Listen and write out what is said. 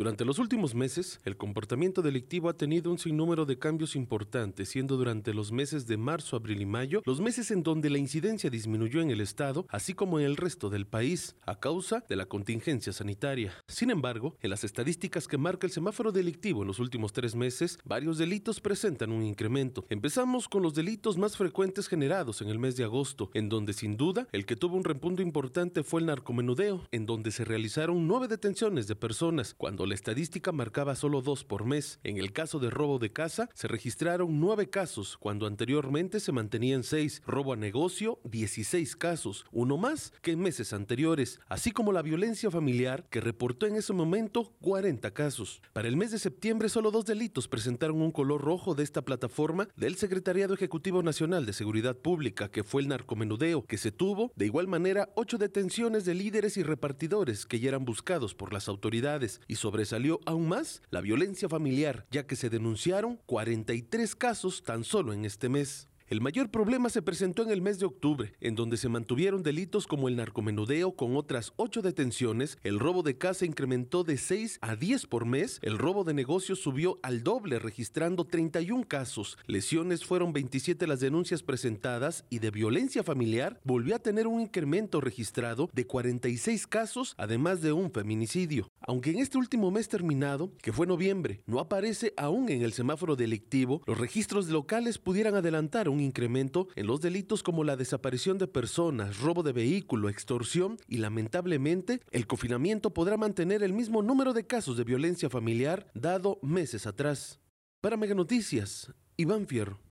Durante los últimos meses, el comportamiento delictivo ha tenido un sinnúmero de cambios importantes, siendo durante los meses de marzo, abril y mayo los meses en donde la incidencia disminuyó en el estado, así como en el resto del país, a causa de la contingencia sanitaria. Sin embargo, en las estadísticas que marca el semáforo delictivo en los últimos tres meses, varios delitos presentan un incremento. Empezamos con los delitos más frecuentes generados en el mes de agosto, en donde sin duda el que tuvo un repunto importante fue el narcomenudeo, en donde se realizaron nueve detenciones de personas, cuando la estadística marcaba solo dos por mes. En el caso de robo de casa, se registraron nueve casos, cuando anteriormente se mantenían seis. Robo a negocio, 16 casos, uno más que en meses anteriores, así como la violencia familiar, que reportó en ese momento 40 casos. Para el mes de septiembre, solo dos delitos presentaron un color rojo de esta plataforma del Secretariado Ejecutivo Nacional de Seguridad Pública, que fue el narcomenudeo, que se tuvo de igual manera ocho detenciones de líderes y repartidores que ya eran buscados por las autoridades y sobre Salió aún más la violencia familiar, ya que se denunciaron 43 casos tan solo en este mes. El mayor problema se presentó en el mes de octubre, en donde se mantuvieron delitos como el narcomenudeo con otras ocho detenciones, el robo de casa incrementó de 6 a 10 por mes, el robo de negocios subió al doble registrando 31 casos, lesiones fueron 27 las denuncias presentadas y de violencia familiar volvió a tener un incremento registrado de 46 casos, además de un feminicidio. Aunque en este último mes terminado, que fue noviembre, no aparece aún en el semáforo delictivo, los registros locales pudieran adelantar incremento en los delitos como la desaparición de personas, robo de vehículo, extorsión y lamentablemente el confinamiento podrá mantener el mismo número de casos de violencia familiar dado meses atrás. Para Mega Noticias, Iván Fierro.